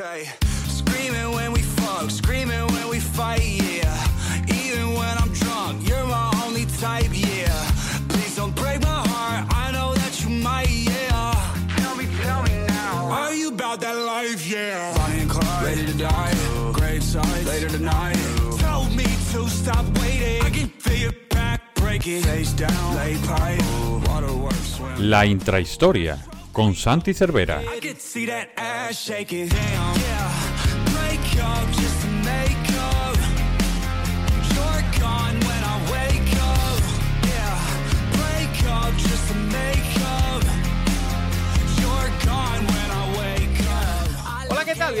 Okay, screaming when we fuck, screaming when we fight, yeah. Even when I'm drunk, you're my only type, yeah. Please don't break my heart, I know that you might, yeah. Tell me, tell me now. Are you about that life, yeah? Bonnie and Clyde, ready to die. Great sight, later tonight. Told me to stop waiting. I can feel your back breaking. Face down, lay pipe, waterworks, swim. La intrahistoria con Santi Cervera.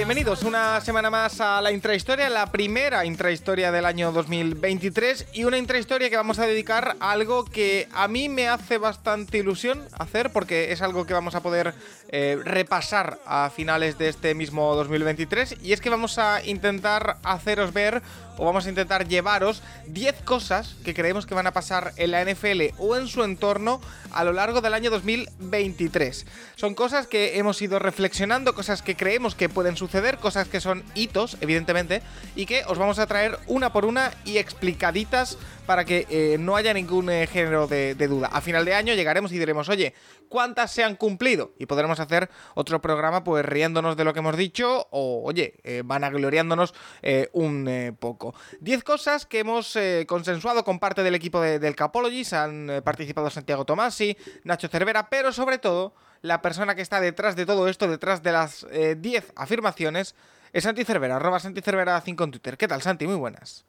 Bienvenidos una semana más a la intrahistoria, la primera intrahistoria del año 2023 y una intrahistoria que vamos a dedicar a algo que a mí me hace bastante ilusión hacer porque es algo que vamos a poder eh, repasar a finales de este mismo 2023 y es que vamos a intentar haceros ver o vamos a intentar llevaros 10 cosas que creemos que van a pasar en la NFL o en su entorno a lo largo del año 2023. Son cosas que hemos ido reflexionando, cosas que creemos que pueden suceder, cosas que son hitos, evidentemente, y que os vamos a traer una por una y explicaditas para que eh, no haya ningún eh, género de, duda. A final de año llegaremos y diremos, oye, ¿cuántas se han cumplido? Y podremos hacer otro programa pues riéndonos de lo que hemos dicho o, oye, eh, vanagloriándonos eh, un poco. 10 cosas que hemos consensuado con parte del equipo de- del Capologies. Han participado Santiago Tomasi, Nacho Cervera, pero sobre todo la persona que está detrás de todo esto, detrás de las eh, 10 afirmaciones, es Santi Cervera, arroba Santi Cervera 5 en Twitter. ¿Qué tal, Santi? Muy buenas.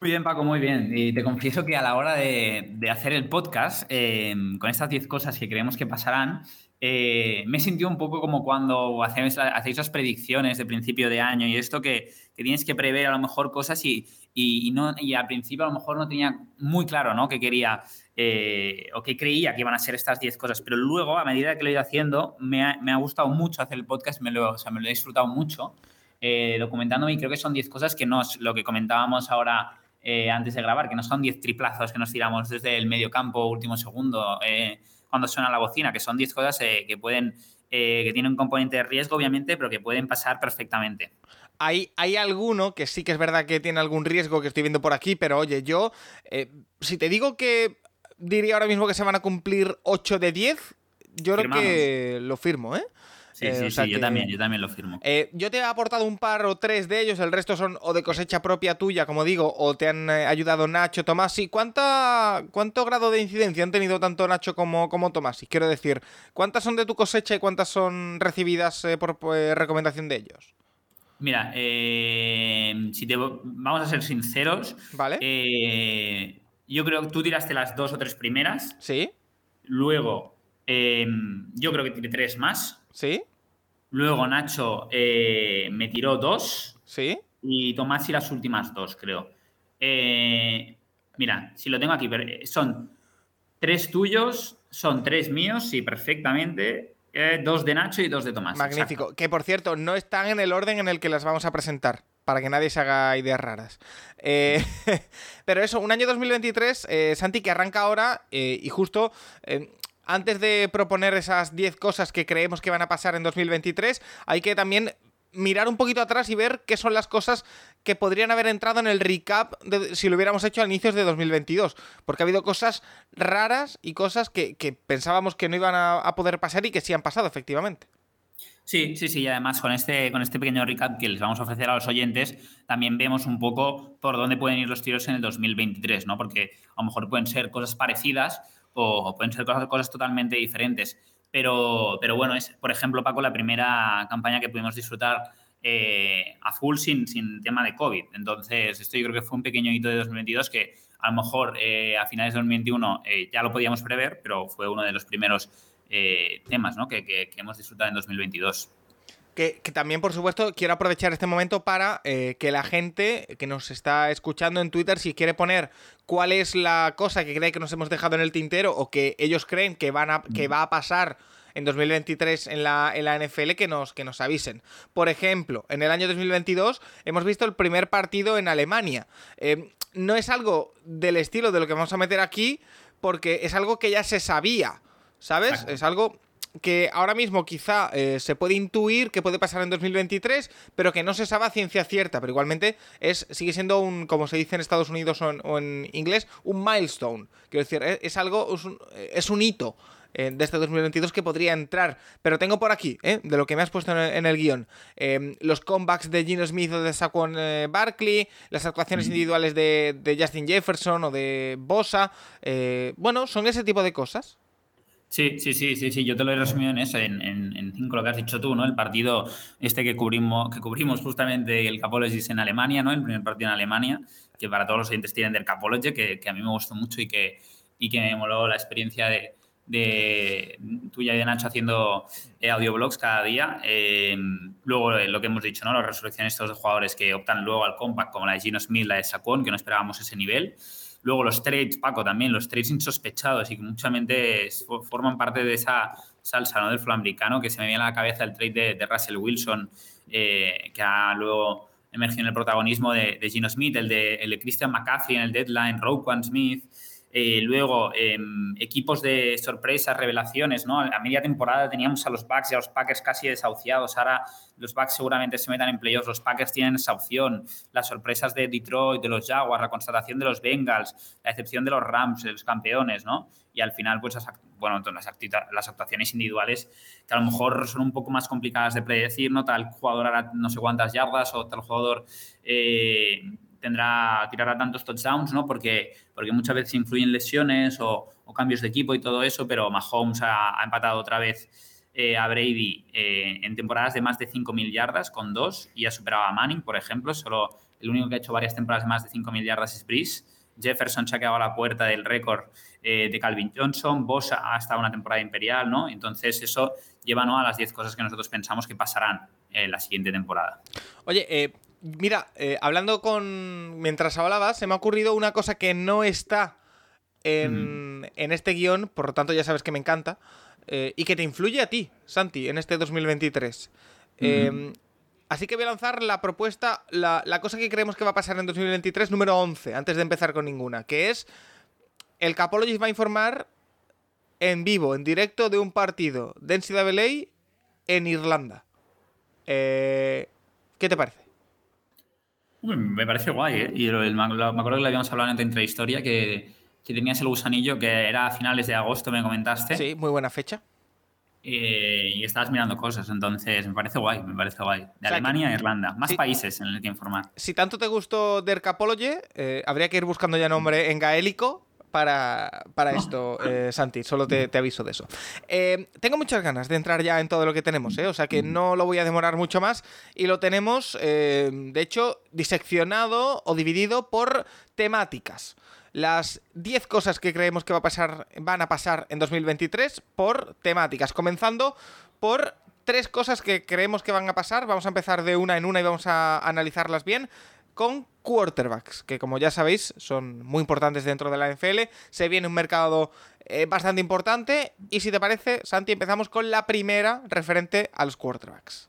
Muy bien, Paco, muy bien. Y te confieso que a la hora de, de hacer el podcast, eh, con estas 10 cosas que creemos que pasarán, eh, me sentido un poco como cuando hacéis, hacéis las predicciones de principio de año y esto que, que tienes que prever a lo mejor cosas y, y, y no, y al principio a lo mejor no tenía muy claro ¿no? que quería eh, o que creía que iban a ser estas 10 cosas, pero luego a medida que lo he ido haciendo me ha, me ha gustado mucho hacer el podcast, me lo, o sea, me lo he disfrutado mucho eh, documentándome y creo que son 10 cosas que no es lo que comentábamos ahora eh, antes de grabar, que no son 10 triplazos que nos tiramos desde el medio campo, último segundo, eh, cuando suena la bocina, que son 10 cosas eh, que pueden, que tienen un componente de riesgo, obviamente, pero que pueden pasar perfectamente. Hay, hay alguno que sí que es verdad que tiene algún riesgo que estoy viendo por aquí, pero oye, yo, si te digo que diría ahora mismo que se van a cumplir 8 de 10, yo creo que lo firmo, ¿eh? Sí, Eh, sí, o sea sí, yo también, yo también lo firmo. Eh, yo te he aportado un par o tres de ellos, el resto son o de cosecha propia tuya, como digo, o te han eh, ayudado Nacho, Tomasi. ¿Cuánta, ¿Cuánto grado de incidencia han tenido tanto Nacho como, como Tomasi? Quiero decir, ¿cuántas son de tu cosecha y cuántas son recibidas eh, por recomendación de ellos? Mira, si te, vamos a ser sinceros, ¿Vale? yo creo que tú tiraste las dos o tres primeras, ¿Sí? luego yo creo que tiré tres más, ¿Sí? Luego Nacho eh, me tiró dos ¿Sí? y Tomás y las últimas dos, creo. Eh, mira, si lo tengo aquí, eh, son tres tuyos, son tres míos, sí, perfectamente, eh, dos de Nacho y dos de Tomás. Magnífico. exacto. Que por cierto, no están en el orden en el que las vamos a presentar. Para que nadie se haga ideas raras. Eh, pero eso, un año 2023, eh, Santi, que arranca ahora eh, y justo antes de proponer esas 10 cosas que creemos que van a pasar en 2023, hay que también mirar un poquito atrás y ver qué son las cosas que podrían haber entrado en el recap si lo hubiéramos hecho a inicios de 2022. Porque ha habido cosas raras y cosas que, que pensábamos que no iban a, a poder pasar y que sí han pasado, efectivamente. Sí, sí, sí, y además con este, con este pequeño recap que les vamos a ofrecer a los oyentes, también vemos un poco por dónde pueden ir los tiros en el 2023, ¿no? Porque a lo mejor pueden ser cosas parecidas o pueden ser cosas, totalmente diferentes. Pero, pero bueno, es, por ejemplo, Paco, la primera campaña que pudimos disfrutar eh, a full sin, sin tema de COVID. Entonces, esto yo creo que fue un pequeño hito de 2022 que a lo mejor eh, a finales de 2021 eh, ya lo podíamos prever, pero fue uno de los primeros eh, temas ¿no? que, que- que hemos disfrutado en 2022. Que, que también, por supuesto, quiero aprovechar este momento para eh, que la gente que nos está escuchando en Twitter, si quiere poner cuál es la cosa que cree que nos hemos dejado en el tintero o que ellos creen que, van a, que va a pasar en 2023 en la, en la NFL, que nos, que nos avisen. Por ejemplo, en el año 2022 hemos visto el primer partido en Alemania. Eh, no es algo del estilo de lo que vamos a meter aquí, porque es algo que ya se sabía, ¿sabes? Exacto. Es algo que ahora mismo quizá eh, se puede intuir que puede pasar en 2023, pero que no se sabe a ciencia cierta, pero igualmente es, sigue siendo un, como se dice en Estados Unidos o en, inglés, un milestone. Quiero decir, es, algo, es un, hito eh, de este 2022 que podría entrar. Pero tengo por aquí, eh, de lo que me has puesto en el, guion, los comebacks de Gino Smith o de Saquon Barkley, las actuaciones individuales de, de, Justin Jefferson o de Bosa. bueno, son ese tipo de cosas. Sí, sí, sí, sí, sí, yo te lo he resumido en eso, en, en, cinco lo que has dicho tú, ¿no? El partido este que cubrimos, que cubrimos justamente el Capologist en Alemania, ¿no? El primer partido en Alemania, que para todos los oyentes tienen del Capology, que, que a mí me gustó mucho y que, y que me moló la experiencia de, de tuya y de Nacho haciendo eh, audioblogs cada día. Eh, luego eh, lo que hemos dicho, ¿no? Las resurrecciones estos de jugadores que optan luego al compact, como la de Gino Smith, la de Saquon, que no esperábamos ese nivel. Luego los trades, Paco, también, los trades insospechados y que mucha mente forman parte de esa salsa ¿no? del fútbol americano, que se me viene a la cabeza el trade de, Russell Wilson, eh, que ha luego emergido en el protagonismo de, Gino Smith, el de, el de Christian McCaffrey en el deadline, Roquan Smith, eh, luego, em, equipos de sorpresas, revelaciones, ¿no? A media temporada teníamos a los Bucks y a los Packers casi desahuciados. Ahora los Bucks seguramente se metan en playoffs. Los Packers tienen esa opción. Las sorpresas de Detroit, de los Jaguars, la constatación de los Bengals, la excepción de los Rams, de los campeones, ¿no? Y al final, pues, las, bueno, las, actuaciones individuales que a lo mejor son un poco más complicadas de predecir, ¿no? Tal jugador hará no sé cuántas yardas o tal jugador... Eh, tendrá, tirará tantos touchdowns, ¿no? Porque, porque muchas veces influyen lesiones o, cambios de equipo y todo eso, pero Mahomes ha, empatado otra vez eh, a Brady eh, en temporadas de más de 5.000 yardas con dos y ha superado a Manning, por ejemplo. Solo el único que ha hecho varias temporadas de más de 5.000 yardas es Breeze. Jefferson se ha quedado a la puerta del récord eh, de Calvin Johnson. Bosa ha estado una temporada imperial, ¿no? Entonces eso lleva ¿no? a las 10 cosas que nosotros pensamos que pasarán en la siguiente temporada. Oye, eh, Mira, eh, hablando con. Mientras hablabas, se me ha ocurrido una cosa que no está en, este guion, por lo tanto ya sabes que me encanta, eh, y que te influye a ti, Santi, en este 2023. Em, así que voy a lanzar la propuesta, la, cosa que creemos que va a pasar en 2023, número 11, antes de empezar con ninguna, que es. El Capologist va a informar en vivo, en directo, de un partido de NCAA en Irlanda. Eh, ¿Qué te parece? Me parece guay, ¿eh? Y me acuerdo que le habíamos hablado en otra historia que, que tenías el gusanillo, que era a finales de agosto, me comentaste. Sí, muy buena fecha. Eh, y estabas mirando cosas, entonces me parece guay, me parece guay. De Alemania a Irlanda, más países en el que informar. Si tanto te gustó Dercapology, eh, habría que ir buscando ya nombre en gaélico para, para esto, eh, Santi. Solo te, aviso de eso. Eh, tengo muchas ganas de entrar ya en todo lo que tenemos, ¿eh? o sea que no lo voy a demorar mucho más. Y lo tenemos, de hecho, diseccionado o dividido por temáticas. Las 10 cosas que creemos que va a pasar, van a pasar en 2023 por temáticas. Comenzando por tres cosas que creemos que van a pasar. Vamos a empezar de una en una y vamos a analizarlas bien con quarterbacks, que como ya sabéis son muy importantes dentro de la NFL. Se viene un mercado eh, bastante importante y si te parece, Santi, empezamos con la primera referente a los quarterbacks.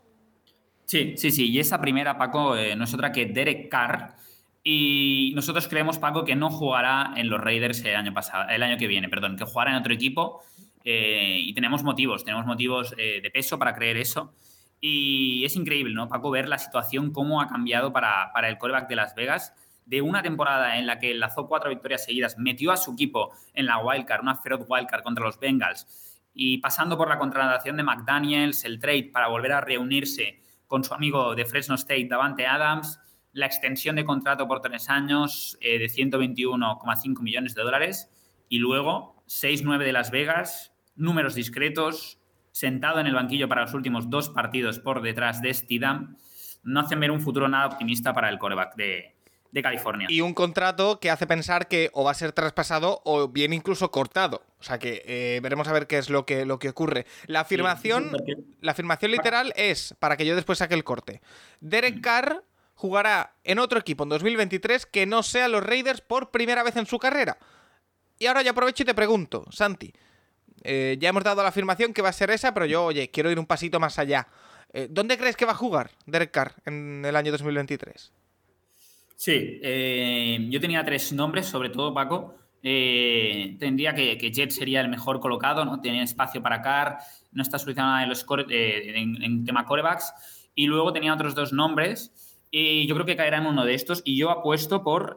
Sí, sí, sí. Y esa primera, Paco, eh, no es otra que Derek Carr. Y nosotros creemos, Paco, que no jugará en los Raiders el año pasado, el año que viene, perdón, que jugará en otro equipo. Eh, y tenemos motivos, tenemos motivos de peso para creer eso. Y es increíble, ¿no, Paco, ver la situación, cómo ha cambiado para, para el coreback de Las Vegas. De una temporada en la que lanzó cuatro victorias seguidas, metió a su equipo en la wildcard, una feroz wildcard contra los Bengals, y pasando por la contratación de McDaniels, el trade para volver a reunirse con su amigo de Fresno State, Davante Adams, la extensión de contrato por tres años eh, de 121,5 millones de dólares, y luego 6-9 de Las Vegas, números discretos, sentado en el banquillo para los últimos dos partidos por detrás de Stidham, no hacen ver un futuro nada optimista para el coreback de, California. Y un contrato que hace pensar que o va a ser traspasado o bien incluso cortado. O sea que eh, veremos a ver qué es lo que, lo que ocurre. La afirmación, la afirmación literal es, para que yo después saque el corte, Derek Carr jugará en otro equipo en 2023 que no sea los Raiders por primera vez en su carrera. Y ahora ya aprovecho y te pregunto, Santi, eh, ya hemos dado la afirmación que va a ser esa, pero yo, oye, quiero ir un pasito más allá. Eh, ¿Dónde crees que va a jugar Derek Carr en el año 2023? Sí, eh, yo tenía tres nombres, sobre todo Paco. tendría que, que, Jet sería el mejor colocado, ¿no? Tenía espacio para Carr. no está solucionada en, los en, tema corebacks. Y luego tenía otros dos nombres. Y yo creo que caerá en uno de estos. Y yo apuesto por,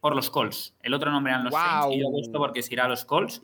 por los Colts. El otro nombre eran los Saints. Y yo apuesto porque se irá a los Colts.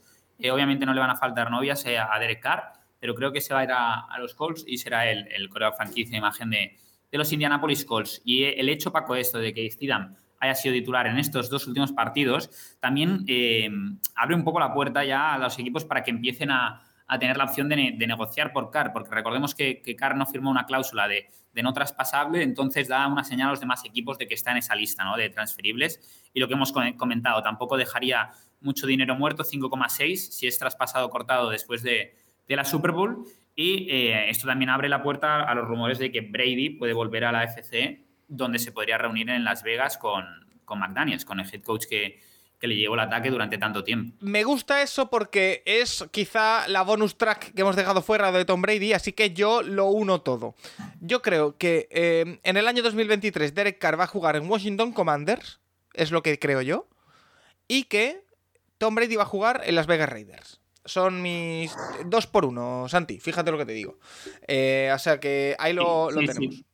Obviamente no le van a faltar novias a Derek Carr. Pero creo que se va a ir a, los Colts y será el, el coreback franquicia imagen de, de los Indianapolis Colts. Y el hecho, Paco, esto de que Steedham haya sido titular en estos dos últimos partidos, también eh, abre un poco la puerta ya a los equipos para que empiecen a, tener la opción de, negociar por Carr, porque recordemos que, que Carr no firmó una cláusula de, no traspasable, entonces da una señal a los demás equipos de que está en esa lista ¿no? de transferibles. Y lo que hemos comentado, tampoco dejaría mucho dinero muerto, 5,6, si es traspasado cortado después de, de la Super Bowl. Y eh, esto también abre la puerta a los rumores de que Brady puede volver a la FC, donde se podría reunir en Las Vegas con, con McDaniels, con el head coach que, le llevó el ataque durante tanto tiempo. Me gusta eso porque es quizá la bonus track que hemos dejado fuera de Tom Brady, así que yo lo uno todo. Yo creo que eh, en el año 2023 Derek Carr va a jugar en Washington Commanders, es lo que creo yo, y que Tom Brady va a jugar en Las Vegas Raiders son mis dos por uno, Santi, fíjate lo que te digo. Eh, o sea que ahí lo, tenemos.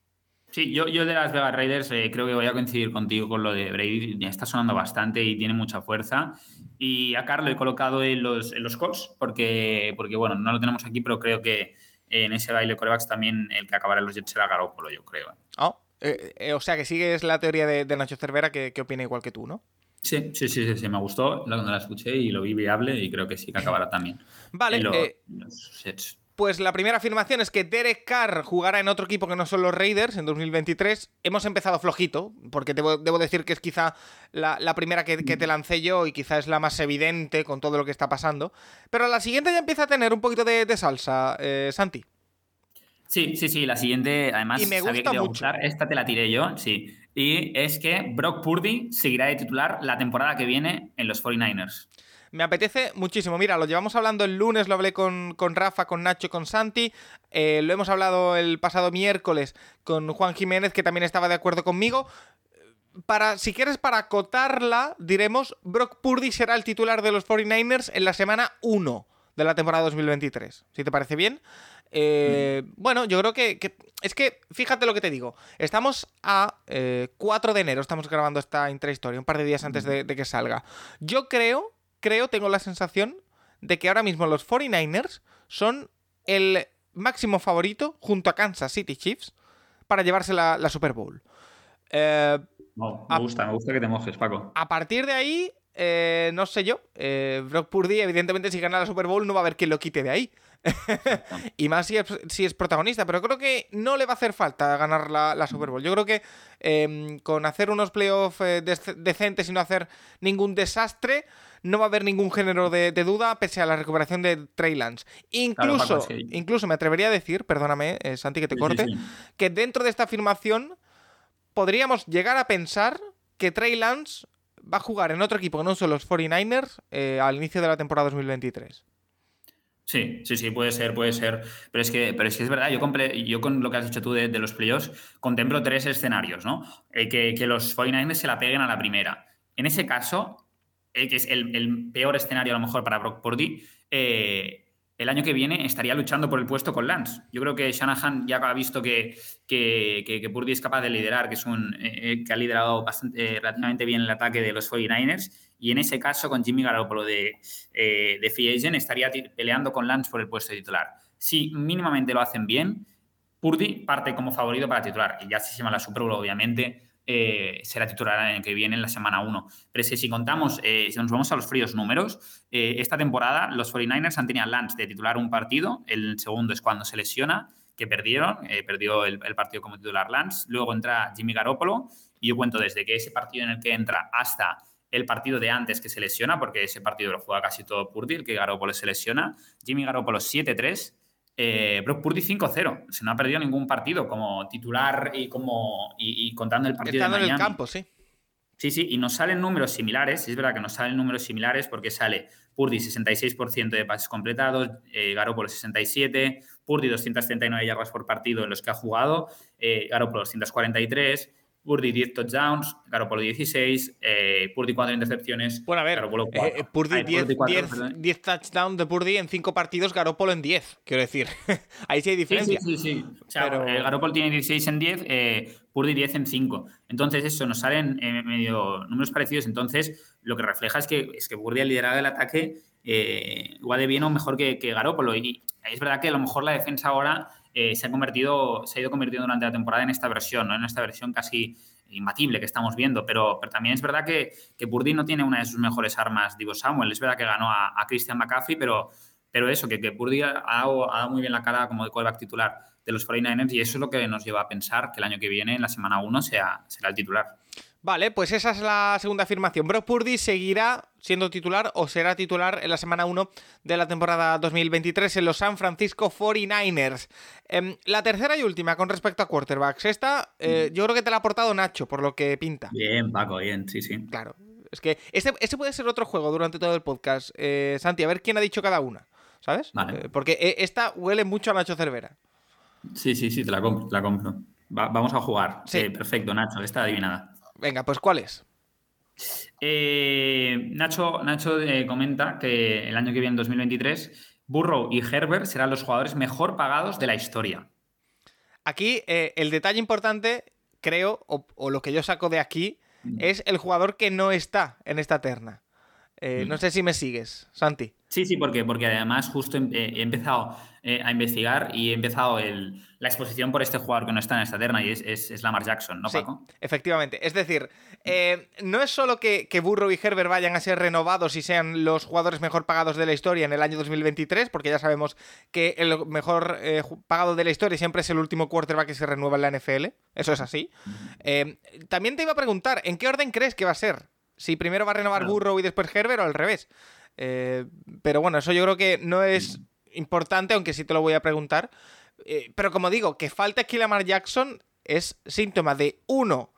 Sí. yo, yo de las Vegas Raiders eh, creo que voy a coincidir contigo con lo de Brady. Está sonando bastante y tiene mucha fuerza. Y a Carlos he colocado en los, en los calls porque, porque, bueno, no lo tenemos aquí, pero creo que en ese baile corebacks también el que acabará en los Jets será Garoppolo, yo creo. Oh, o sea que sigues la teoría de, Nacho Cervera que, que opina igual que tú, ¿no? Sí, sí, sí, sí, me gustó cuando la escuché y lo vi viable y creo que sí que acabará también. Vale, eh, pues la primera afirmación es que Derek Carr jugará en otro equipo que no son los Raiders en 2023. Hemos empezado flojito, porque debo, decir que es quizá la, primera que, te lancé yo y quizá es la más evidente con todo lo que está pasando. Pero la siguiente ya empieza a tener un poquito de, salsa, eh, Santi. Sí, sí, sí, la siguiente, además, y me gusta mucho. Esta te la tiré yo, sí y es que Brock Purdy seguirá de titular la temporada que viene en los 49ers. Me apetece muchísimo. Mira, lo llevamos hablando el lunes, lo hablé con, Rafa, con Nacho, con Santi. Eh, lo hemos hablado el pasado miércoles con Juan Jiménez, que también estaba de acuerdo conmigo. Para, si quieres, para acotarla, diremos, Brock Purdy será el titular de los 49ers en la semana 1 de la temporada 2023. Si te parece bien. Eh, bueno, yo creo que, Es que, fíjate lo que te digo. Estamos a 4 eh, de enero, estamos grabando esta intrahistoria, un par de días antes de, que salga. Yo creo, creo, tengo la sensación de que ahora mismo los 49ers son el máximo favorito junto a Kansas City Chiefs para llevarse la, Super Bowl. Eh, me gusta, me gusta que te mojes, Paco. A partir de ahí, no sé yo, Brock Purdy, evidentemente, si gana la Super Bowl, no va a haber quien lo quite de ahí. y más si es, protagonista, pero creo que no le va a hacer falta ganar la, Super Bowl. Yo creo que em, con hacer unos playoffs eh, decentes y no hacer ningún desastre, no va a haber ningún género de, duda pese a la recuperación de Trey Lance. Incluso, incluso me atrevería a decir, perdóname, eh, Santi, que te corte, que dentro de esta afirmación podríamos llegar a pensar que Trey Lance va a jugar en otro equipo que no son los 49ers eh, al inicio de la temporada 2023. Sí, sí, sí, puede ser, puede ser. Pero es que, pero es, que es verdad, yo, yo con lo que has dicho tú de, los playoffs, contemplo tres escenarios, ¿no? Eh, que, los 49ers se la peguen a la primera. En ese caso, eh, que es el, peor escenario a lo mejor para Brock Purdy, eh, el año que viene estaría luchando por el puesto con Lance. Yo creo que Shanahan ya ha visto que, que, Purdy es capaz de liderar, que, es un, que ha liderado bastante, relativamente bien el ataque de los 49ers y en ese caso con Jimmy Garoppolo de, eh, de estaría peleando con Lance por el puesto de titular. Si mínimamente lo hacen bien, Purdy parte como favorito para titular y ya se llama la Super Bowl obviamente eh, será titular en el que viene en la semana 1. Pero es que si contamos, eh, si nos vamos a los fríos números, esta temporada los 49ers han tenido Lance de titular un partido, el segundo es cuando se lesiona, que perdieron, perdió el, el, partido como titular Lance, luego entra Jimmy Garoppolo y yo cuento desde que ese partido en el que entra hasta el partido de antes que se lesiona, porque ese partido lo juega casi todo Purdy, el que Garoppolo se lesiona. Jimmy Garoppolo 7-3, eh, Brock Purdy 5-0. Se no ha perdido ningún partido como titular y como y, contando el partido Estando en el campo, sí. Sí, sí, y nos salen números similares, es verdad que nos salen números similares porque sale Purdy 66% de pases completados, eh, Garoppolo 67, Purdy 239 yardas por partido en los que ha jugado, eh, Garoppolo 243, Purdy 10 touchdowns, Garoppolo 16, eh, Purdy 4 intercepciones. Bueno, a ver, Garoppolo 4. eh, Purdy Ay, 10, cuatro, 10 perdón. 10 touchdowns de Purdy en 5 partidos, Garoppolo en 10, quiero decir. Ahí sí hay Sí, diferencia. sí, sí, sí. O sea, Pero- eh, Garoppolo tiene 16 en 10, eh, Purdy 10 en 5. Entonces, eso, nos salen eh, medio números parecidos. Entonces, lo que refleja es que, es que Purdy ha liderado el ataque eh, igual de bien o mejor que, que Garoppolo. Y es verdad que a lo mejor la defensa ahora eh, se ha convertido, se ha ido convirtiendo durante la temporada en esta versión, ¿no? En esta versión casi imbatible que estamos viendo. Pero, pero también es verdad que, que Purdy no tiene una de sus mejores armas, digo Samuel. Es verdad que ganó a, Christian McCaffrey, pero, pero eso, que, que Purdy ha dado, ha dado muy bien la cara como de quarterback titular de los 49ers y eso es lo que nos lleva a pensar que el año que viene, en la semana 1, sea, será el titular. Vale, pues esa es la segunda afirmación. Brock Purdy seguirá siendo titular o será titular en la semana 1 de la temporada 2023 en los San Francisco 49ers. Em, la tercera y última con respecto a quarterbacks. Esta eh, yo creo que te la ha aportado Nacho, por lo que pinta. Bien, Paco, bien, sí, sí. Claro. Es que este, este puede ser otro juego durante todo el podcast. Eh, Santi, a ver quién ha dicho cada una. ¿Sabes? Vale. Eh, porque esta huele mucho a Nacho Cervera. Sí, sí, sí, te la compro. Te la compro. Va- vamos a jugar. Sí. Perfecto, Nacho, está adivinada. Venga, pues ¿cuál es? Eh, Nacho, Nacho eh, comenta que el año que viene, en 2023, Burrow y Herbert serán los jugadores mejor pagados de la historia. Aquí eh, el detalle importante, creo, o, o lo que yo saco de aquí, es el jugador que no está en esta terna. Eh, Mm. No sé si me sigues, Santi. Sí, sí, porque, porque además justo em- eh, he empezado eh, a investigar y he empezado el- la exposición por este jugador que no está en esta terna y es, es, es Lamar Jackson, ¿no, Sí, Paco? efectivamente. Es decir, eh, no es solo que, que Burrow y Herbert vayan a ser renovados y sean los jugadores mejor pagados de la historia en el año 2023, porque ya sabemos que el mejor eh, pagado de la historia siempre es el último quarterback que se renueva en la NFL. Eso es así. Eh, también te iba a preguntar, ¿en qué orden crees que va a ser? Si primero va a renovar Claro. Burrow y después Herbert o al revés. Eh, pero bueno, eso yo creo que no es importante, aunque sí te lo voy a preguntar. Eh, pero como digo, que falta aquí Lamar Jackson es síntoma de uno,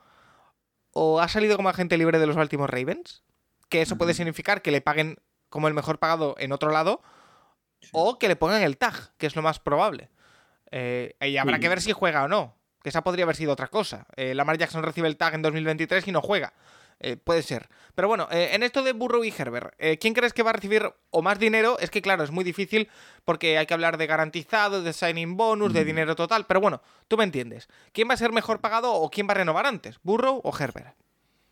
o ha salido como agente libre de los Baltimore Ravens, que eso puede significar que le paguen como el mejor pagado en otro lado, o que le pongan el tag, que es lo más probable. Eh, y habrá Sí. que ver si juega o no, que esa podría haber sido otra cosa. Lamar Jackson recibe el tag en 2023 y no juega. Eh, puede ser. Pero bueno, eh, en esto de Burrow y Herbert, eh, ¿quién crees que va a recibir o más dinero? Es que claro, es muy difícil porque hay que hablar de garantizado, de signing bonus, de Mm. dinero total. Pero bueno, tú me entiendes. ¿Quién va a ser mejor pagado o quién va a renovar antes? ¿Burrow o Herbert?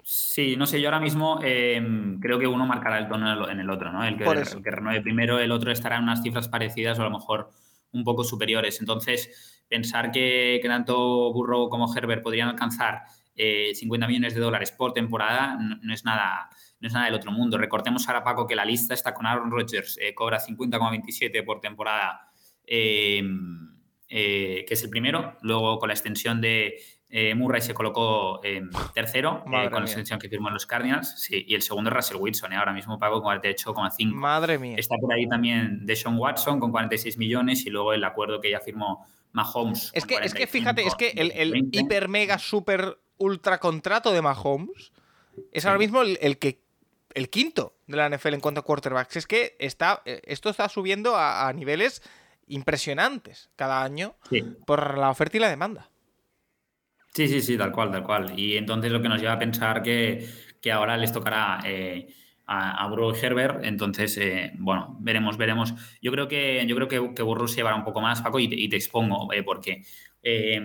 Sí, no sé, yo ahora mismo eh, creo que uno marcará el tono en el- otro, ¿no? El que, el que renueve primero, el otro estará en unas cifras parecidas o a lo mejor un poco superiores. Entonces, pensar que, que tanto Burrow como Herbert podrían alcanzar eh, 50 millones de dólares por temporada no, no es nada, no es nada del otro mundo. Recortemos ahora, Paco, que la lista está con Aaron Rodgers, eh, cobra 50,27 por temporada, eh, eh, que es el primero. Luego, con la extensión de eh, Murray se colocó tercero, con la extensión que firmó en los Cardinals. Sí, y el segundo es Russell Wilson, ahora mismo pago con 48,5. Madre mía. Está por ahí también Deshaun Watson con 46 millones y luego el acuerdo que ya firmó Mahomes. Es que, es que 45, fíjate, es que el, el 20. hiper mega super ultra contrato de Mahomes es ahora mismo el, el que el quinto de la NFL en cuanto a quarterbacks. Es que está, eh, esto está subiendo a, a niveles impresionantes cada año Sí. por la oferta y la demanda. Sí, sí, sí, tal cual, tal cual. Y entonces lo que nos lleva a pensar que, que ahora les tocará eh, a, a Burrow y Herbert. Entonces, eh, bueno, veremos, veremos. Yo creo que, yo creo que, que Burrow se llevará un poco más, Paco, y te, y te expongo, eh, porque eh,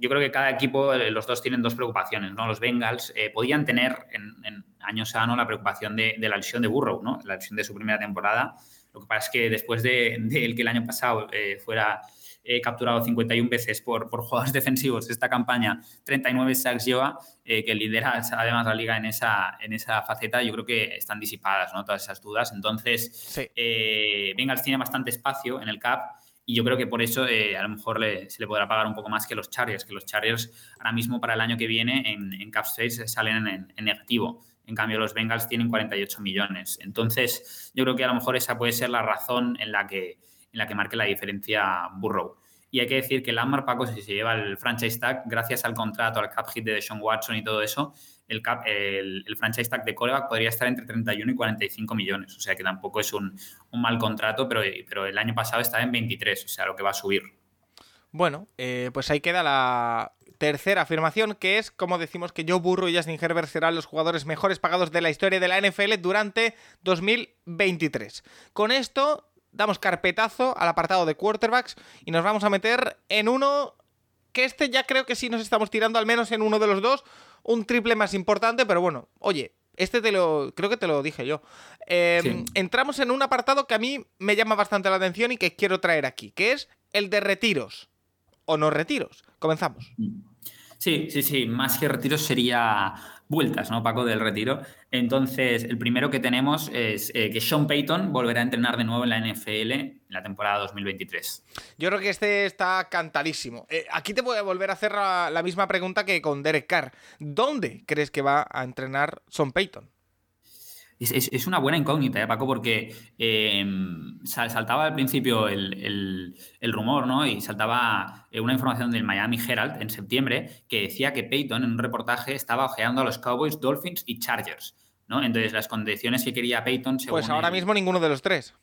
yo creo que cada equipo, eh, los dos tienen dos preocupaciones, ¿no? Los Bengals eh, podían tener en, en años sano la preocupación de, de la lesión de Burrow, ¿no? La lesión de su primera temporada. Lo que pasa es que después de, de el que el año pasado eh, fuera eh, capturado 51 veces por, por jugadores defensivos esta campaña, 39 sacks lleva, eh, que lidera además la liga en esa, en esa faceta, yo creo que están disipadas ¿no? todas esas dudas. Entonces, Sí. Bengals tiene bastante espacio en el cap y yo creo que por eso eh, a lo mejor le- se le podrá pagar un poco más que los Chargers, que los Chargers ahora mismo para el año que viene en, en cap space salen en, negativo. En cambio, los Bengals tienen 48 millones. Entonces, yo creo que a lo mejor esa puede ser la razón en la que, en la que marque la diferencia Burrow. Y hay que decir que Lamar, Paco, si se lleva el franchise tag, gracias al contrato, al cap hit de Deshaun Watson y todo eso, el, cap, el, franchise tag de coreback podría estar entre 31 y 45 millones. O sea que tampoco es un, un mal contrato, pero, pero el año pasado estaba en 23, o sea, lo que va a subir. Bueno, eh, pues ahí queda la tercera afirmación, que es como decimos que Joe Burrow y Justin Herbert serán los jugadores mejores pagados de la historia de la NFL durante 2023. Con esto damos carpetazo al apartado de quarterbacks y nos vamos a meter en uno que este ya creo que sí nos estamos tirando al menos en uno de los dos, un triple más importante, pero bueno, oye, este te lo. Creo que te lo dije yo. Em, entramos en un apartado que a mí me llama bastante la atención y que quiero traer aquí, que es el de retiros. O no retiros. Comenzamos. Sí, sí, sí. Más que retiros sería vueltas, ¿no, Paco, del retiro. Entonces, el primero que tenemos es eh, que Sean Payton volverá a entrenar de nuevo en la NFL en la temporada 2023. Yo creo que este está cantadísimo. Eh, aquí te voy a volver a hacer la, misma pregunta que con Derek Carr. ¿Dónde crees que va a entrenar Sean Payton? Es, una buena incógnita, ¿eh, Paco? Porque em, saltaba al principio el, rumor, ¿no? Y saltaba eh, una información del Miami Herald en septiembre que decía que Peyton en un reportaje estaba ojeando a los Cowboys, Dolphins y Chargers, ¿no? Entonces, las condiciones que quería Peyton... Pues ahora mismo ninguno de los tres.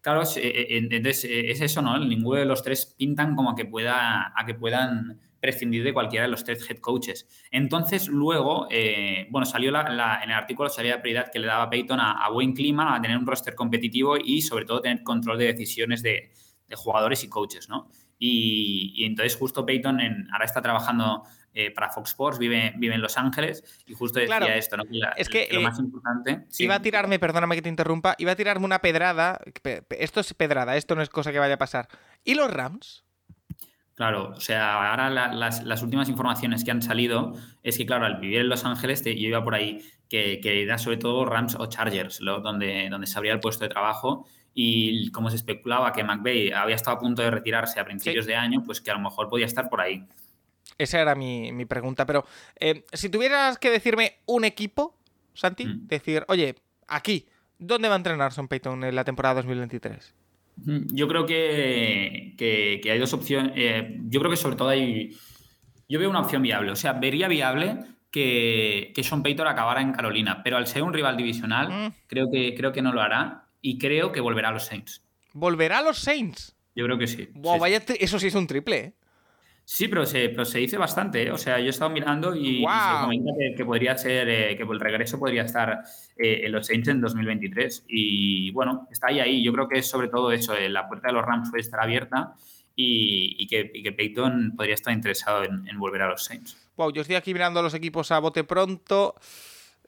Claro, eh, entonces es eso, ¿no? Ninguno de los tres pintan como que, pueda, a que puedan prescindir de cualquiera de los tres head coaches. Entonces, luego, eh, bueno, salió en el artículo, salía la prioridad que le daba Peyton a, buen clima, a tener un roster competitivo y, sobre todo, tener control de decisiones de, jugadores y coaches, ¿no? Y, entonces, justo Peyton ahora está trabajando eh, para Fox Sports, vive, vive en Los Ángeles y justo decía esto, ¿no? es que lo eh, más importante. Iba a tirarme, perdóname que te interrumpa, iba a tirarme una pedrada. Esto es pedrada, esto no es cosa que vaya a pasar. ¿Y los Rams? Claro, o sea, ahora las, últimas informaciones que han salido es que, claro, al vivir en Los Ángeles, yo iba por ahí, que, que era sobre todo Rams o Chargers, donde, donde se abría el puesto de trabajo y como se especulaba que McVeigh había estado a punto de retirarse a principios de año, pues que a lo mejor podía estar por ahí. Esa era mi, pregunta, pero eh, si tuvieras que decirme un equipo, Santi, mm. decir, oye, aquí, ¿dónde va a entrenar Son Payton en la temporada 2023? Yo creo que, hay dos opciones. Eh, yo creo que sobre todo hay. Yo veo una opción viable. O sea, vería viable que, que Sean Payton acabara en Carolina, pero al ser un rival divisional, mm. creo, que, creo que no lo hará y creo que volverá a los Saints. ¿Volverá a los Saints? Yo creo que sí. Vaya eso sí es un triple, ¿eh? Sí, pero se, pero se dice bastante. ¿eh? O sea, yo he estado mirando y, se comenta que, podría ser, eh, que el regreso podría estar eh, en los Saints en 2023. Y bueno, está ahí, ahí. Yo creo que es sobre todo eso. la puerta de los Rams puede estar abierta y, que, y que, Peyton podría estar interesado en, en, volver a los Saints. Wow, yo estoy aquí mirando a los equipos a bote pronto.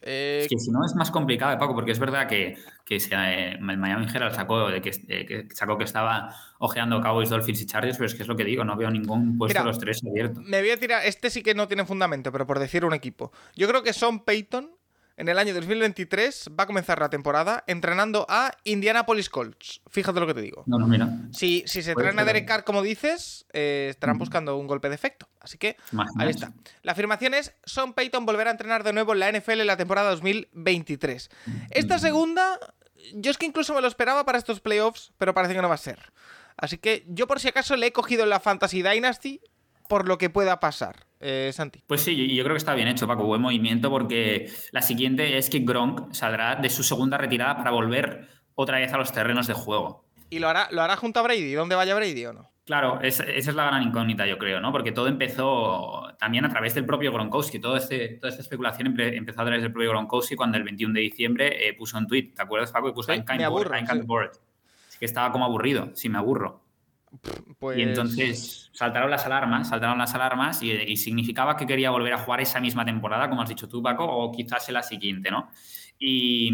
Eh, que si no es más complicado, Paco, porque es verdad que, que eh, Miami Herald sacó, de eh, que, sacó que estaba ojeando Cowboys, Dolphins y Chargers, pero es que es lo que digo, no veo ningún puesto de los tres abierto. Me voy a tirar, este sí que no tiene fundamento, pero por decir un equipo. Yo creo que Son Peyton en el año 2023 va a comenzar la temporada entrenando a Indianapolis Colts. Fíjate lo que te digo. No, no, mira. Si, si se traen a Derek Carr, como dices, eh, estarán buscando un golpe de efecto. Así que ahí está. La afirmación es: Son Payton volverá a entrenar de nuevo en la NFL en la temporada 2023. Esta segunda, yo es que incluso me lo esperaba para estos playoffs, pero parece que no va a ser. Así que yo, por si acaso, le he cogido en la Fantasy Dynasty por lo que pueda pasar. Eh, Santi. Pues sí, yo creo que está bien hecho, Paco, buen movimiento, porque la siguiente es que Gronk saldrá de su segunda retirada para volver otra vez a los terrenos de juego. ¿Y lo hará, lo hará junto a Brady? ¿Dónde vaya Brady o no? Claro, esa, es la gran incógnita, yo creo, ¿no? Porque todo empezó también a través del propio Gronkowski. Todo este, toda esta especulación empezó a través del propio Gronkowski cuando el 21 de diciembre eh, puso un tweet, ¿te acuerdas, Paco? Y puso sí, me aburro, que estaba como aburrido, sí, me aburro. Pues... Y entonces saltaron las alarmas, saltaron las alarmas y, significaba que quería volver a jugar esa misma temporada, como has dicho tú, Paco, o quizás en la siguiente, ¿no? Y,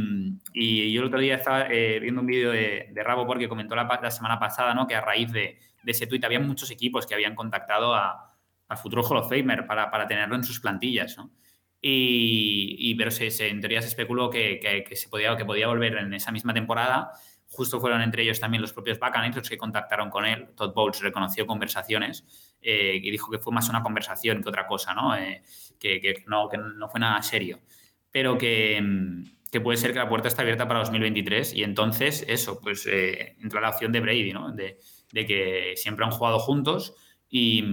yo el otro día estaba eh, viendo un vídeo de, Rabo porque comentó la, semana pasada, ¿no? Que a raíz de, ese tuit había muchos equipos que habían contactado al futuro Hall of Famer para, para, tenerlo en sus plantillas, ¿no? Y, pero se, en teoría se especuló que, que, se podía, que podía volver en esa misma temporada Justo fueron entre ellos también los propios Buccaneers los que contactaron con él. Todd Bowles reconoció conversaciones eh, y dijo que fue más una conversación que otra cosa, ¿no? Eh, que, no, que no fue nada serio. Pero que, mm, que, puede ser que la puerta está abierta para 2023 y entonces eso, pues eh, entra la opción de Brady, ¿no? De, de que siempre han jugado juntos y,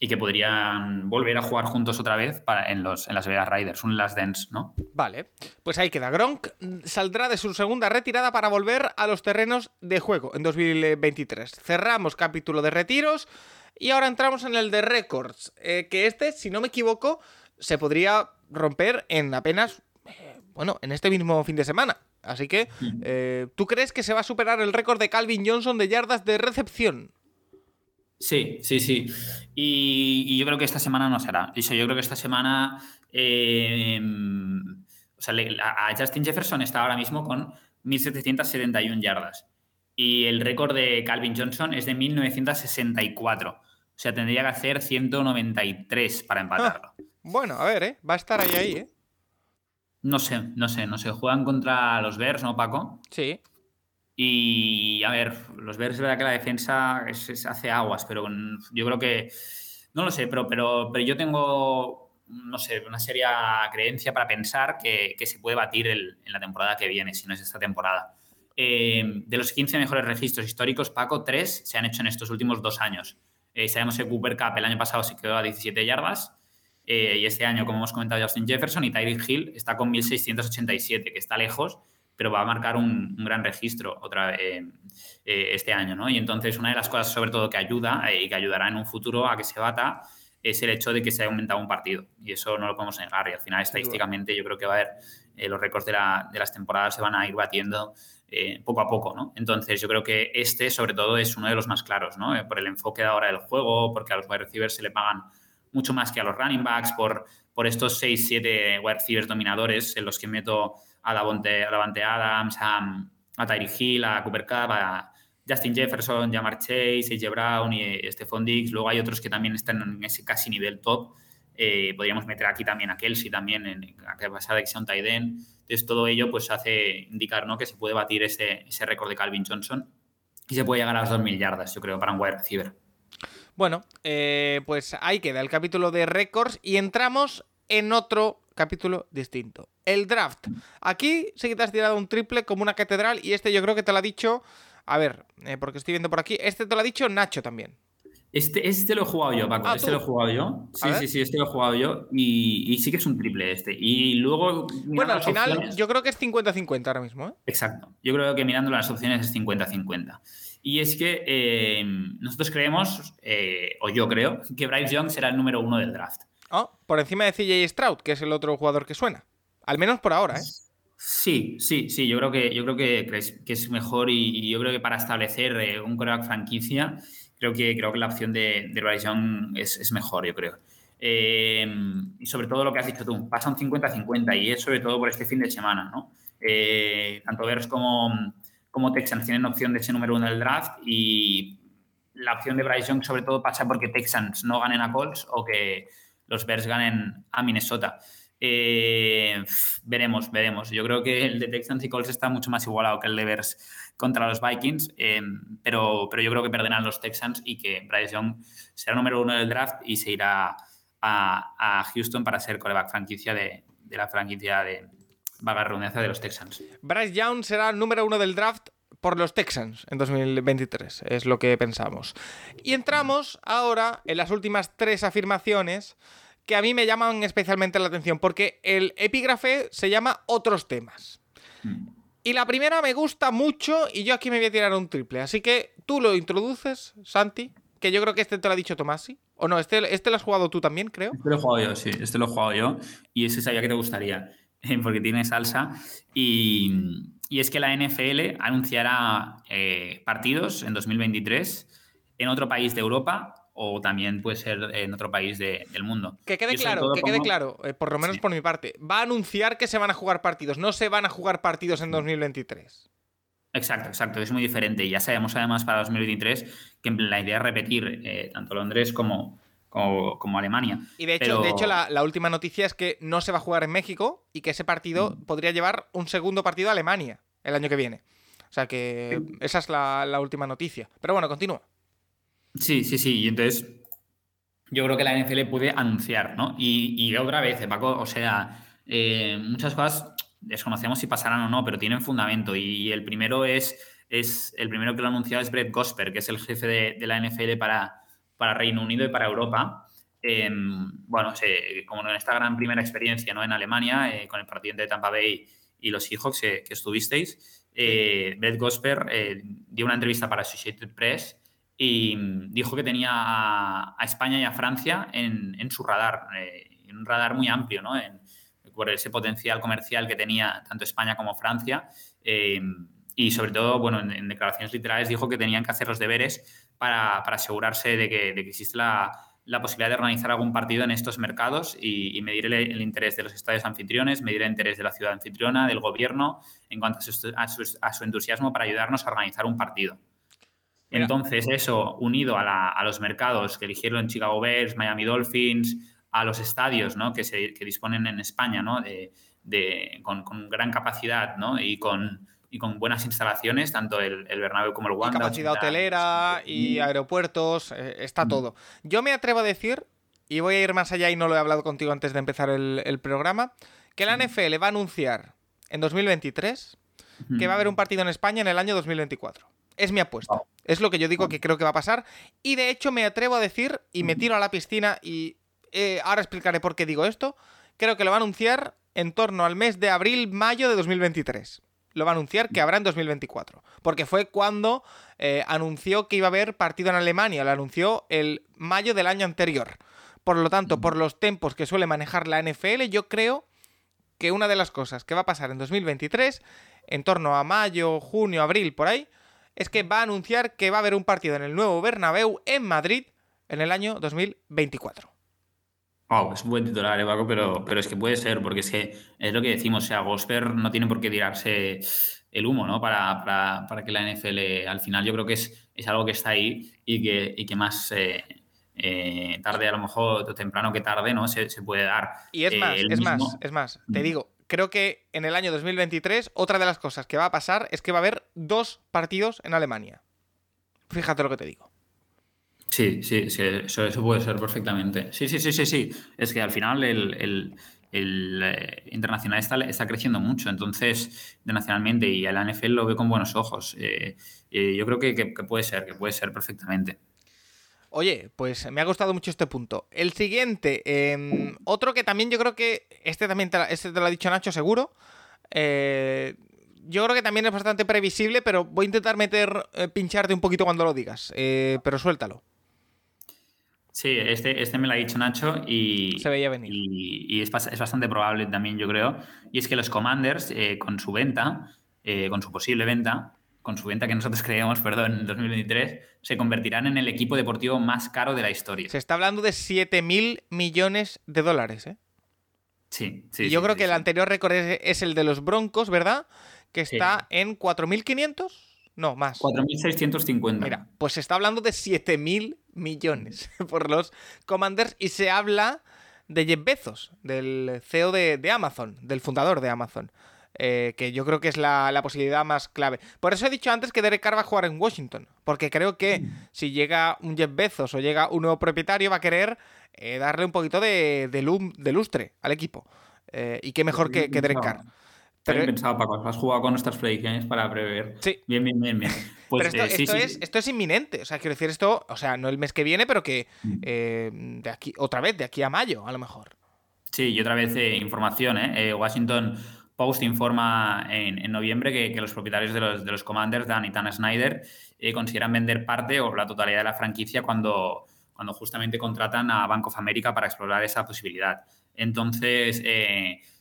y que podrían volver a jugar juntos otra vez para, en, los, en las Vegas Riders, un Last Dance, ¿no? Vale, pues ahí queda. Gronk saldrá de su segunda retirada para volver a los terrenos de juego en 2023. Cerramos capítulo de retiros Y ahora entramos en el de récords, eh, que este, si no me equivoco, se podría romper en apenas, eh, bueno, en este mismo fin de semana. Así que, eh, ¿tú crees que se va a superar el récord de Calvin Johnson de yardas de recepción? Sí, sí, sí. Y, y yo creo que esta semana no será. Yo creo que esta semana. eh, o sea, le- a Justin Jefferson está ahora mismo con 1.771 yardas. Y el récord de Calvin Johnson es de 1964. O sea, tendría que hacer 193 para empatarlo. Bueno, a ver, ¿eh? Va a estar ahí, ahí, ¿eh? No sé, no sé, no sé. Juegan contra los Bears, ¿no, Paco? Sí. Y a ver, los Bears es verdad que la defensa es- es- hace aguas, pero yo creo que. No lo sé, pero, pero, pero yo tengo, no sé, una seria creencia para pensar que, que se puede batir el- en la temporada que viene, si no es esta temporada. Eh, de los 15 mejores registros históricos, Paco, tres se han hecho en estos últimos dos años. Eh, sabemos que Cooper Cup el año pasado se quedó a 17 yardas. eh, y este año, como hemos comentado, Justin Jefferson y Tyreek Hill está con 1687, que está lejos, pero va a marcar un, un gran registro otra vez eh, este año, ¿no? Y entonces una de las cosas sobre todo que ayuda eh, y que ayudará en un futuro a que se bata es el hecho de que se haya aumentado un partido. Y eso no lo podemos negar. Y al final, estadísticamente, yo creo que va a haber eh, los récords de, la- de las temporadas se van a ir batiendo eh, poco a poco, ¿no? Entonces yo creo que este, sobre todo, es uno de los más claros, ¿no? Eh, por el enfoque de ahora del juego, porque a los wide receivers se le pagan mucho más que a los running backs, por, por estos 6-7 wide receivers dominadores en los que meto a Davante, a Adams, a, a Tyreek Hill, a Cooper Cup, a Justin Jefferson, Jamar Chase, AJ Brown y eh, Stephon Diggs. Luego hay otros que también están en ese casi nivel top. Eh, podríamos meter aquí también a Kelsey también, en, a que pasar de que sea un tight end. Entonces todo ello pues hace indicar ¿no? que se puede batir ese, ese récord de Calvin Johnson y se puede llegar a las 2.000 yardas, yo creo, para un wide receiver. Bueno, eh, pues ahí queda el capítulo de récords y entramos en otro capítulo distinto. El draft. Aquí sí que te has tirado un triple como una catedral y este yo creo que te lo ha dicho... A ver, eh, porque estoy viendo por aquí. Este te lo ha dicho Nacho también. Este, este lo he jugado yo, Paco. Ah, este lo he jugado yo. Sí, sí, sí, este lo he jugado yo. Y, y sí que es un triple este. Y luego. Bueno, al final opciones- yo creo que es 50-50 ahora mismo, ¿eh? Exacto. Yo creo que mirando las opciones es 50-50. Y es que eh, nosotros creemos, eh, o yo creo, que Bryce Young será el número uno del draft. Oh, por encima de CJ Stroud, que es el otro jugador que suena. Al menos por ahora, ¿eh? Sí, sí, sí, yo creo que, yo creo que, que es mejor y, yo creo que para establecer eh, un coreback franquicia, creo que, creo que la opción de, de Bryce Young es, mejor, yo creo. Eh, y sobre todo lo que has dicho tú, pasa un 50-50 y es sobre todo por este fin de semana, ¿no? Eh, tanto Bears como, como Texans tienen opción de ese número uno del draft y la opción de Bryce Young sobre todo pasa porque Texans no ganen a Colts o que los Bears ganen a Minnesota. Eh, veremos, veremos. Yo creo que el de Texans y Colts está mucho más igualado que el de Bears contra los Vikings, eh, pero, pero yo creo que perderán los Texans y que Bryce Young será número uno del draft y se irá a, Houston para ser coreback franquicia de, de la franquicia de vaga redundancia de los Texans. Bryce Young será el número uno del draft por los Texans en 2023, es lo que pensamos. Y entramos ahora en las últimas tres afirmaciones que a mí me llaman especialmente la atención, porque el epígrafe se llama Otros temas. Y la primera me gusta mucho y yo aquí me voy a tirar un triple. Así que tú lo introduces, Santi, que yo creo que este te lo ha dicho Tomasi. O no, este, este lo has jugado tú también, creo. Este lo he jugado yo, sí, este lo he jugado yo y ese sabía que te gustaría, porque tiene salsa. Y, y es que la NFL anunciará eh, partidos en 2023 en otro país de Europa o también puede ser en otro país de- del mundo. Que quede claro, que quede claro, eh, por lo menos Sí. por mi parte. Va a anunciar que se van a jugar partidos, no se van a jugar partidos en 2023. Exacto, exacto, es muy diferente. Ya sabemos además para 2023 que la idea es repetir eh, tanto Londres como, como, como Alemania. Y de hecho, Pero- de hecho la, la última noticia es que no se va a jugar en México y que ese partido Mm. podría llevar un segundo partido a Alemania el año que viene. O sea que esa es la, la última noticia. Pero bueno, continúa. Sí, sí, sí. Y entonces yo creo que la NFL puede anunciar, ¿no? Y, y otra vez, Paco, o sea, eh, muchas cosas desconocemos si pasarán o no, pero tienen fundamento. Y, el primero es, es, el primero que lo ha anunciado es Brett Gosper, que es el jefe de, de la NFL para, para Reino Unido y para Europa. Eh, bueno, se- como en esta gran primera experiencia ¿no? en Alemania, eh, con el partido de Tampa Bay y los Seahawks eh, que estuvisteis, eh, Brett Gosper eh, dio una entrevista para Associated Press y dijo que tenía a, España y a Francia en, su radar, eh, en un radar muy amplio, ¿no? En, por ese potencial comercial que tenía tanto España como Francia. Y sobre todo, bueno, en, declaraciones literales dijo que tenían que hacer los deberes para, asegurarse de que, existe la, posibilidad de organizar algún partido en estos mercados y, medir el, interés de los estadios anfitriones, medir el interés de la ciudad anfitriona, del gobierno, en cuanto a su, entusiasmo para ayudarnos a organizar un partido. Entonces, eso unido a, los mercados que eligieron Chicago Bears, Miami Dolphins, a los estadios ¿no? que, se, disponen en España ¿no? de, con, con, gran capacidad ¿no? y con y con buenas instalaciones, tanto el, el Bernabéu como el Wanda. Y capacidad hotelera y aeropuertos, eh, está todo. Yo me atrevo a decir, y voy a ir más allá y no lo he hablado contigo antes de empezar el, programa, que la NFL va a anunciar en 2023 que va a haber un partido en España en el año 2024. Es mi apuesta. Es lo que yo digo que creo que va a pasar. Y de hecho me atrevo a decir, y me tiro a la piscina, y eh, ahora explicaré por qué digo esto, creo que lo va a anunciar en torno al mes de abril-mayo de 2023 lo va a anunciar que habrá en 2024. Porque fue cuando eh, anunció que iba a haber partido en Alemania. Lo anunció el mayo del año anterior. Por lo tanto, por los tempos que suele manejar la NFL, yo creo que una de las cosas que va a pasar en 2023, en torno a mayo, junio, abril, por ahí, es que va a anunciar que va a haber un partido en el nuevo Bernabéu en Madrid en el año 2024. Oh, es un buen titular, Evaco, pero, pero es que puede ser, porque es que es lo que decimos, o sea, Gosper no tiene por qué tirarse el humo, ¿no? Para, para, que la NFL, al final yo creo que es, es algo que está ahí y que, y que más eh, eh, tarde, a lo mejor, temprano que tarde, ¿no? Se, puede dar. Y es más, es más, es más, te digo, creo que en el año 2023 otra de las cosas que va a pasar es que va a haber dos partidos en Alemania. Fíjate lo que te digo. Sí, sí, sí eso, eso, puede ser perfectamente. Sí, sí, sí, sí, sí. Es que al final el, eh, internacional está, está, creciendo mucho, entonces, internacionalmente, y el NFL lo ve con buenos ojos. Eh, eh, yo creo que, puede ser, que puede ser perfectamente. Oye, pues me ha gustado mucho este punto. El siguiente, em, otro que también yo creo que, este también te, este te lo ha dicho Nacho seguro, yo creo que también es bastante previsible, pero voy a intentar meter, pincharte un poquito cuando lo digas, pero suéltalo. Sí, este, este me lo ha dicho Nacho y. Se veía venir. Y, es, bastante probable también, yo creo. Y es que los Commanders, eh, con su venta, eh, con su posible venta, con su venta que nosotros creemos, perdón, en 2023, se convertirán en el equipo deportivo más caro de la historia. Se está hablando de 7 mil millones de dólares, ¿eh? Sí, sí. Y yo creo que el anterior récord es, el de los Broncos, ¿verdad? Que está en 4.500. No, más. 4.650. Mira, pues se está hablando de 7.000 millones por los Commanders y se habla de Jeff Bezos, del CEO de, Amazon, del fundador de Amazon. Eh, que yo creo que es la, posibilidad más clave. Por eso he dicho antes que Derek Carr va a jugar en Washington, porque creo que si llega un Jeff Bezos o llega un nuevo propietario va a querer eh, darle un poquito de, lustre al equipo. Eh, y qué mejor que, que Derek Carr. Pero... pensado, Paco, has jugado con nuestras predicciones para prever. Sí. Bien, bien, bien, bien. Pues, pero esto, eh, es, esto es inminente. O sea, quiero decir esto, o sea, no el mes que viene, pero que mm. eh, de aquí, otra vez, de aquí a mayo, a lo mejor. Sí, y otra vez eh, información, ¿eh? Washington Post informa en, noviembre que, los propietarios de los, de los Commanders, Dan y Tana Snyder, consideran vender parte o la totalidad de la franquicia cuando, cuando justamente contratan a Bank of America para explorar esa posibilidad. Entonces,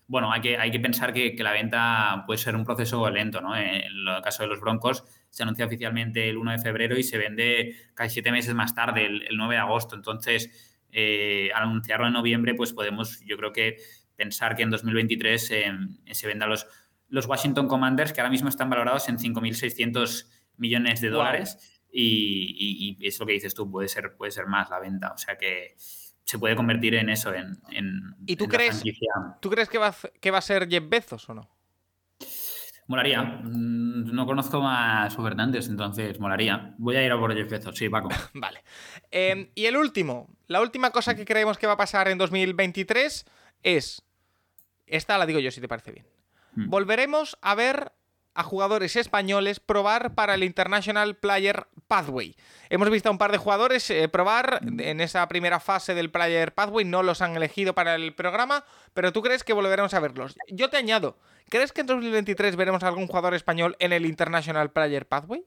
bueno, hay que, hay que pensar que, la venta puede ser un proceso lento, ¿no? En el caso de los Broncos, se anuncia oficialmente el 1 de febrero y se vende casi siete meses más tarde, el, 9 de agosto. Entonces, eh, al anunciarlo en noviembre, pues podemos, yo creo que pensar que en 2023 eh, se venda los, los Washington Commanders, que ahora mismo están valorados en 5.600 millones de dólares. Y, y, es lo que dices tú, puede ser, puede ser más la venta. O sea que se puede convertir en eso, en. ¿Y tú crees, ¿tú crees que va, que va a ser Jeff Bezos o no? Molaría. Mm, no conozco más ofertantes, entonces molaría. Voy a ir a por Jeff Bezos, sí, Paco. vale. Em, y el último, la última cosa que creemos que va a pasar en 2023 es. Esta la digo yo, si te parece bien. Mm. Volveremos a ver a jugadores españoles probar para el International Player Pathway. Hemos visto a un par de jugadores eh, probar en esa primera fase del Player Pathway, no los han elegido para el programa, pero tú crees que volveremos a verlos. Yo te añado, ¿crees que en 2023 veremos a algún jugador español en el International Player Pathway?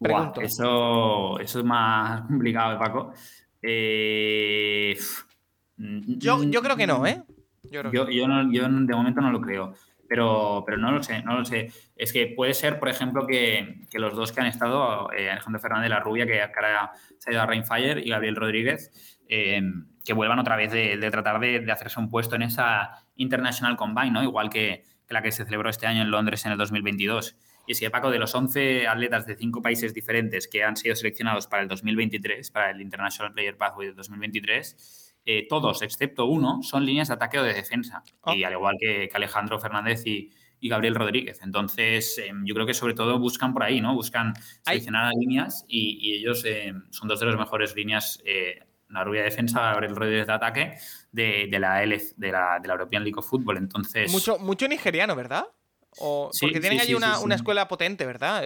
Pregunto. eso, eso es más complicado, Paco. Eh, yo, yo creo que no, ¿eh? Yo, yo, yo, de momento no lo creo. Pero, pero no lo sé, no lo sé. Es que puede ser, por ejemplo, que, los dos que han estado, eh, Alejandro Fernández, la rubia, que ahora se ha ido a Rainfire, y Gabriel Rodríguez, eh, que vuelvan otra vez de, tratar de, hacerse un puesto en esa International Combine, ¿no? Igual que, la que se celebró este año en Londres en el 2022. Y que, Paco, de los 11 atletas de cinco países diferentes que han sido seleccionados para el 2023, para el International Player Pathway del 2023, eh, todos, excepto uno, son líneas de ataque o de defensa. Ah. Y al igual que, Alejandro Fernández y, Gabriel Rodríguez. Entonces, em, yo creo que sobre todo buscan por ahí, ¿no? Buscan seleccionar a líneas y, ellos em, son dos de las mejores líneas, eh, la rubia de defensa, Gabriel Rodríguez de ataque, de, la, L, de, la, de la European League of Football. Entonces... Mucho, mucho nigeriano, ¿verdad? Porque tienen allí una, escuela potente, ¿verdad?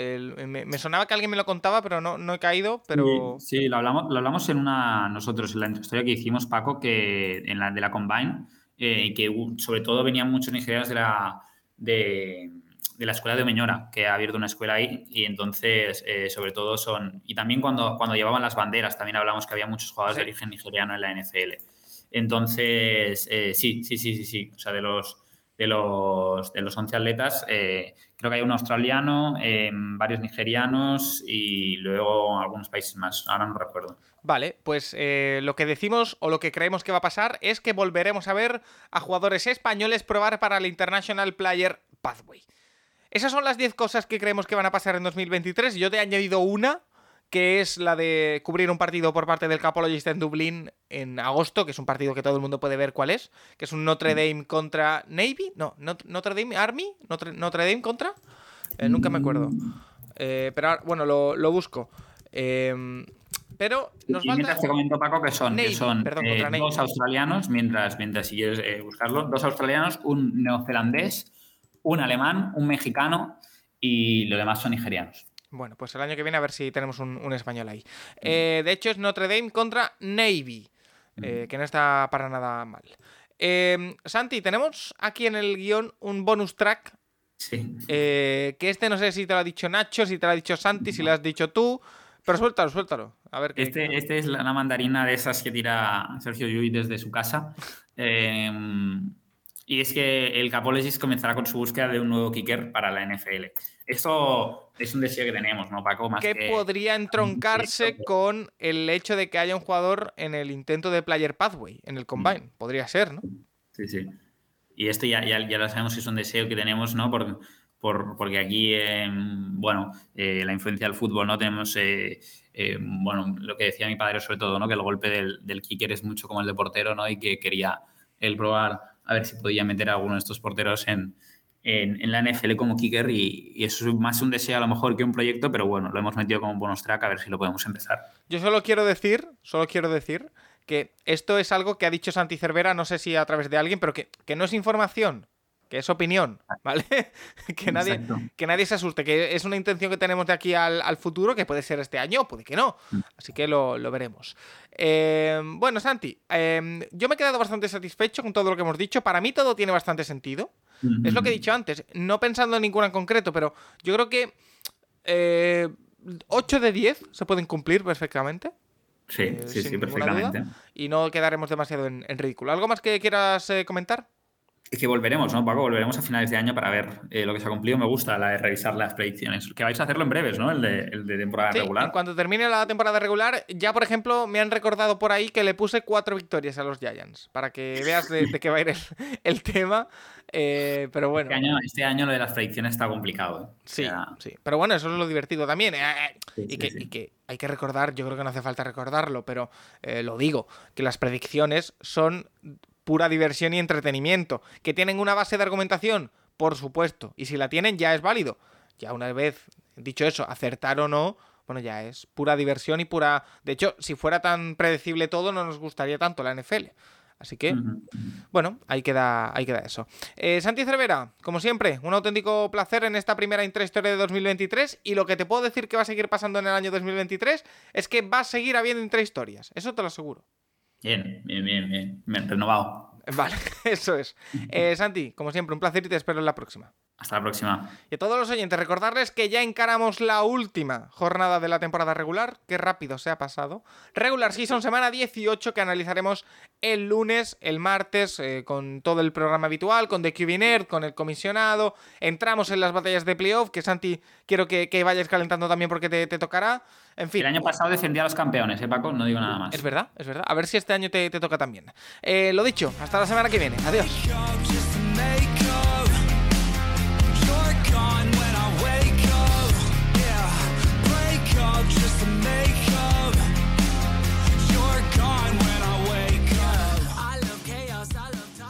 me, sonaba que alguien me lo contaba, pero no, no he caído. Pero... Sí, lo, hablamos, lo hablamos en una, nosotros, en la historia que hicimos, Paco, que en la de la Combine, eh, que sobre todo venían muchos nigerianos de la, de, la escuela de Omeñora, que ha abierto una escuela ahí, y entonces, eh, sobre todo son. Y también cuando, cuando llevaban las banderas, también hablamos que había muchos jugadores de origen nigeriano en la NFL. Entonces, eh, sí, sí, sí, sí, sí. O sea, de los de los, de los 11 atletas, eh, creo que hay un australiano, eh, varios nigerianos y luego algunos países más. Ahora no recuerdo. Vale, pues eh, lo que decimos o lo que creemos que va a pasar es que volveremos a ver a jugadores españoles probar para el International Player Pathway. Esas son las 10 cosas que creemos que van a pasar en 2023. Yo te he añadido una, que es la de cubrir un partido por parte del Capologist en Dublín en agosto, que es un partido que todo el mundo puede ver cuál es, que es un Notre mm. Dame contra Navy, no, Notre Dame Army, Notre, Dame contra, eh, nunca me acuerdo. Eh, pero bueno, lo, busco. Em, pero nos y mientras te comento, Paco, que son, son eh, dos australianos, mientras, mientras si quieres buscarlo, dos australianos, un neozelandés, un alemán, un mexicano y lo demás son nigerianos. Bueno, pues el año que viene a ver si tenemos un, español ahí. Eh, de hecho, es Notre Dame contra Navy, eh, que no está para nada mal. Em, Santi, tenemos aquí en el guion un bonus track. Sí. Eh, que este no sé si te lo ha dicho Nacho, si te lo ha dicho Santi, si lo has dicho tú. Pero suéltalo, suéltalo. A ver este, este, es la, mandarina de esas que tira Sergio Llull desde su casa. Em, y es que el Capologist comenzará con su búsqueda de un nuevo kicker para la NFL. Esto es un deseo que tenemos, ¿no, Paco? que, podría entroncarse con el hecho de que haya un jugador en el intento de Player Pathway, en el Combine. Mm. Podría ser, ¿no? Sí, sí. Y esto ya, ya, ya lo sabemos que es un deseo que tenemos, ¿no? Por, por, porque aquí, bueno, eh, la influencia del fútbol, ¿no? Tenemos, eh, eh, bueno, lo que decía mi padre sobre todo, ¿no? Que el golpe del, del kicker es mucho como el de portero, ¿no? Y que quería él probar a ver si podía meter a alguno de estos porteros en, en, la NFL como kicker y, eso es más un deseo a lo mejor que un proyecto, pero bueno, lo hemos metido como bonus track a ver si lo podemos empezar. Yo solo quiero decir, solo quiero decir que esto es algo que ha dicho Santi Cervera, no sé si a través de alguien, pero que, que no es información, que es opinión, ¿vale? que, nadie, que nadie se asuste, que es una intención que tenemos de aquí al, futuro, que puede ser este año, puede que no. Mm. Así que lo, veremos. Eh, bueno, Santi, eh, yo me he quedado bastante satisfecho con todo lo que hemos dicho. Para mí todo tiene bastante sentido. Es lo que he dicho antes, no pensando en ninguna en concreto, pero yo creo que 8 eh, de 10 se pueden cumplir perfectamente. Sí, sí, sí, perfectamente. y no quedaremos demasiado en, en, ridículo. ¿Algo más que quieras comentar? Es que volveremos, ¿no, Paco? Volveremos a finales de año para ver eh, lo que se ha cumplido. Me gusta la de revisar las predicciones. Que vais a hacerlo en breves, ¿no? El de, el de temporada sí, regular. Cuando termine la temporada regular, ya, por ejemplo, me han recordado por ahí que le puse cuatro victorias a los Giants. Para que veas de, qué va a ir el, tema. Eh, pero bueno. Este año, este año, lo de las predicciones está complicado. ¿eh? Sí, sí. Pero bueno, eso es lo divertido también. y, que, y, que, hay que recordar, yo creo que no hace falta recordarlo, pero lo digo, que las predicciones son pura diversión y entretenimiento. ¿Que tienen una base de argumentación? Por supuesto. Y si la tienen, ya es válido. Ya una vez dicho eso, acertar o no, bueno, ya es pura diversión y pura... De hecho, si fuera tan predecible todo, no nos gustaría tanto la NFL. Así que, bueno, ahí queda, ahí queda eso. Eh, Santi Cervera, como siempre, un auténtico placer en esta primera intrahistoria de 2023. Y lo que te puedo decir que va a seguir pasando en el año 2023 es que va a seguir habiendo intrahistorias. Eso te lo aseguro. Bien, bien, bien, bien. Renovado. Vale, eso es. Eh, Santi, como siempre, un placer y te espero en la próxima. Hasta la próxima. Y a todos los oyentes, recordarles que ya encaramos la última jornada de la temporada regular. Qué rápido se ha pasado. Regular Season, semana 18, que analizaremos el lunes, el martes, eh, con todo el programa habitual, con The QB Nerd, con el comisionado. Entramos en las batallas de playoff, que Santi, quiero que, que vayas calentando también porque te, te, tocará. En fin. El año pasado defendía a los campeones, ¿eh, Paco? No digo nada más. Es verdad, es verdad. A ver si este año te, te toca también. Eh, lo dicho, hasta la semana que viene. Adiós.